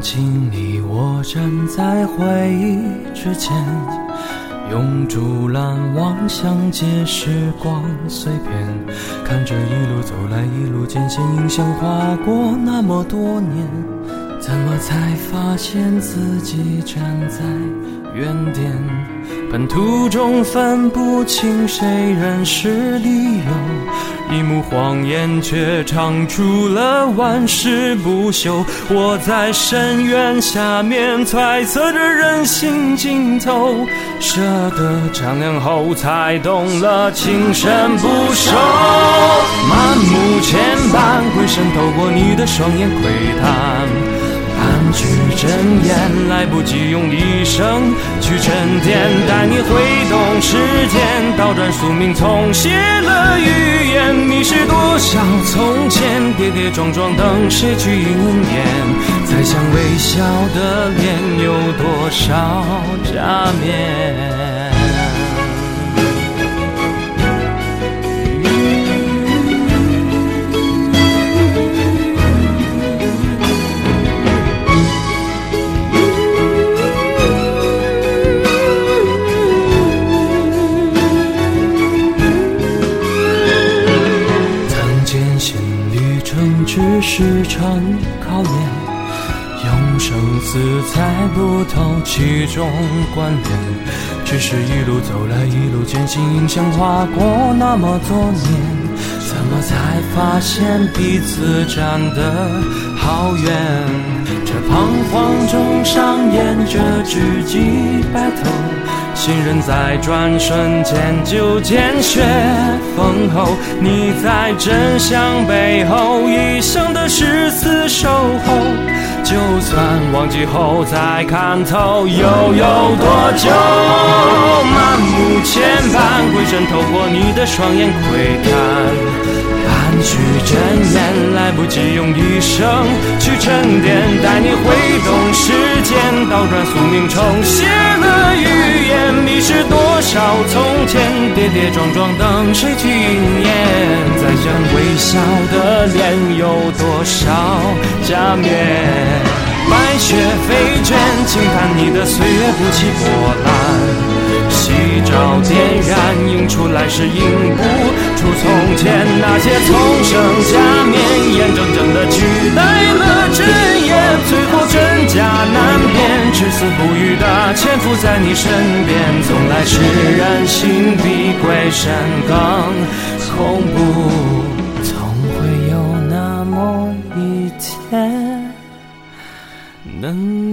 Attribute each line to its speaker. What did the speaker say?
Speaker 1: 经你我站在回忆之前，用竹篮望向街，时光碎片，看着一路走来，一路艰险，影像划过那么多年，怎么才发现自己站在原点？半途中分不清谁人是理由。一幕谎言，却唱出了万世不朽。我在深渊下面揣测着人心尽头，舍得丈量后，才懂了情深不寿。满目牵绊，回身透过你的双眼窥探。去睁眼，来不及用一生去沉淀，带你挥动时间，倒转宿命，重写了语言。迷失多少从前，跌跌撞撞，等谁去应验？再想微笑的脸，有多少假面？是场考验，用生死猜不透其中关联。只是一路走来，一路艰辛，印象划过那么多年，怎么才发现彼此站得好远？这彷徨中上演着知己白头。心人在转瞬间就见血封喉，你在真相背后一生的誓死守候，就算忘记后再看透，又有多久？满目牵绊，回身透过你的双眼窥探。半句真言，来不及用一生去沉淀，带你挥动时间，倒转宿命，重写了语言。少从前，跌跌撞撞，等谁去应验？再想微笑的脸，有多少假面？白雪飞卷，轻叹你的岁月不起波澜。夕照点燃，映出来是映不出从前那些从生假面，眼睁睁的取代了真言，最后真假难辨，至死不渝的潜伏在你身边，来是人心比鬼神更恐怖，总会有那么一天能。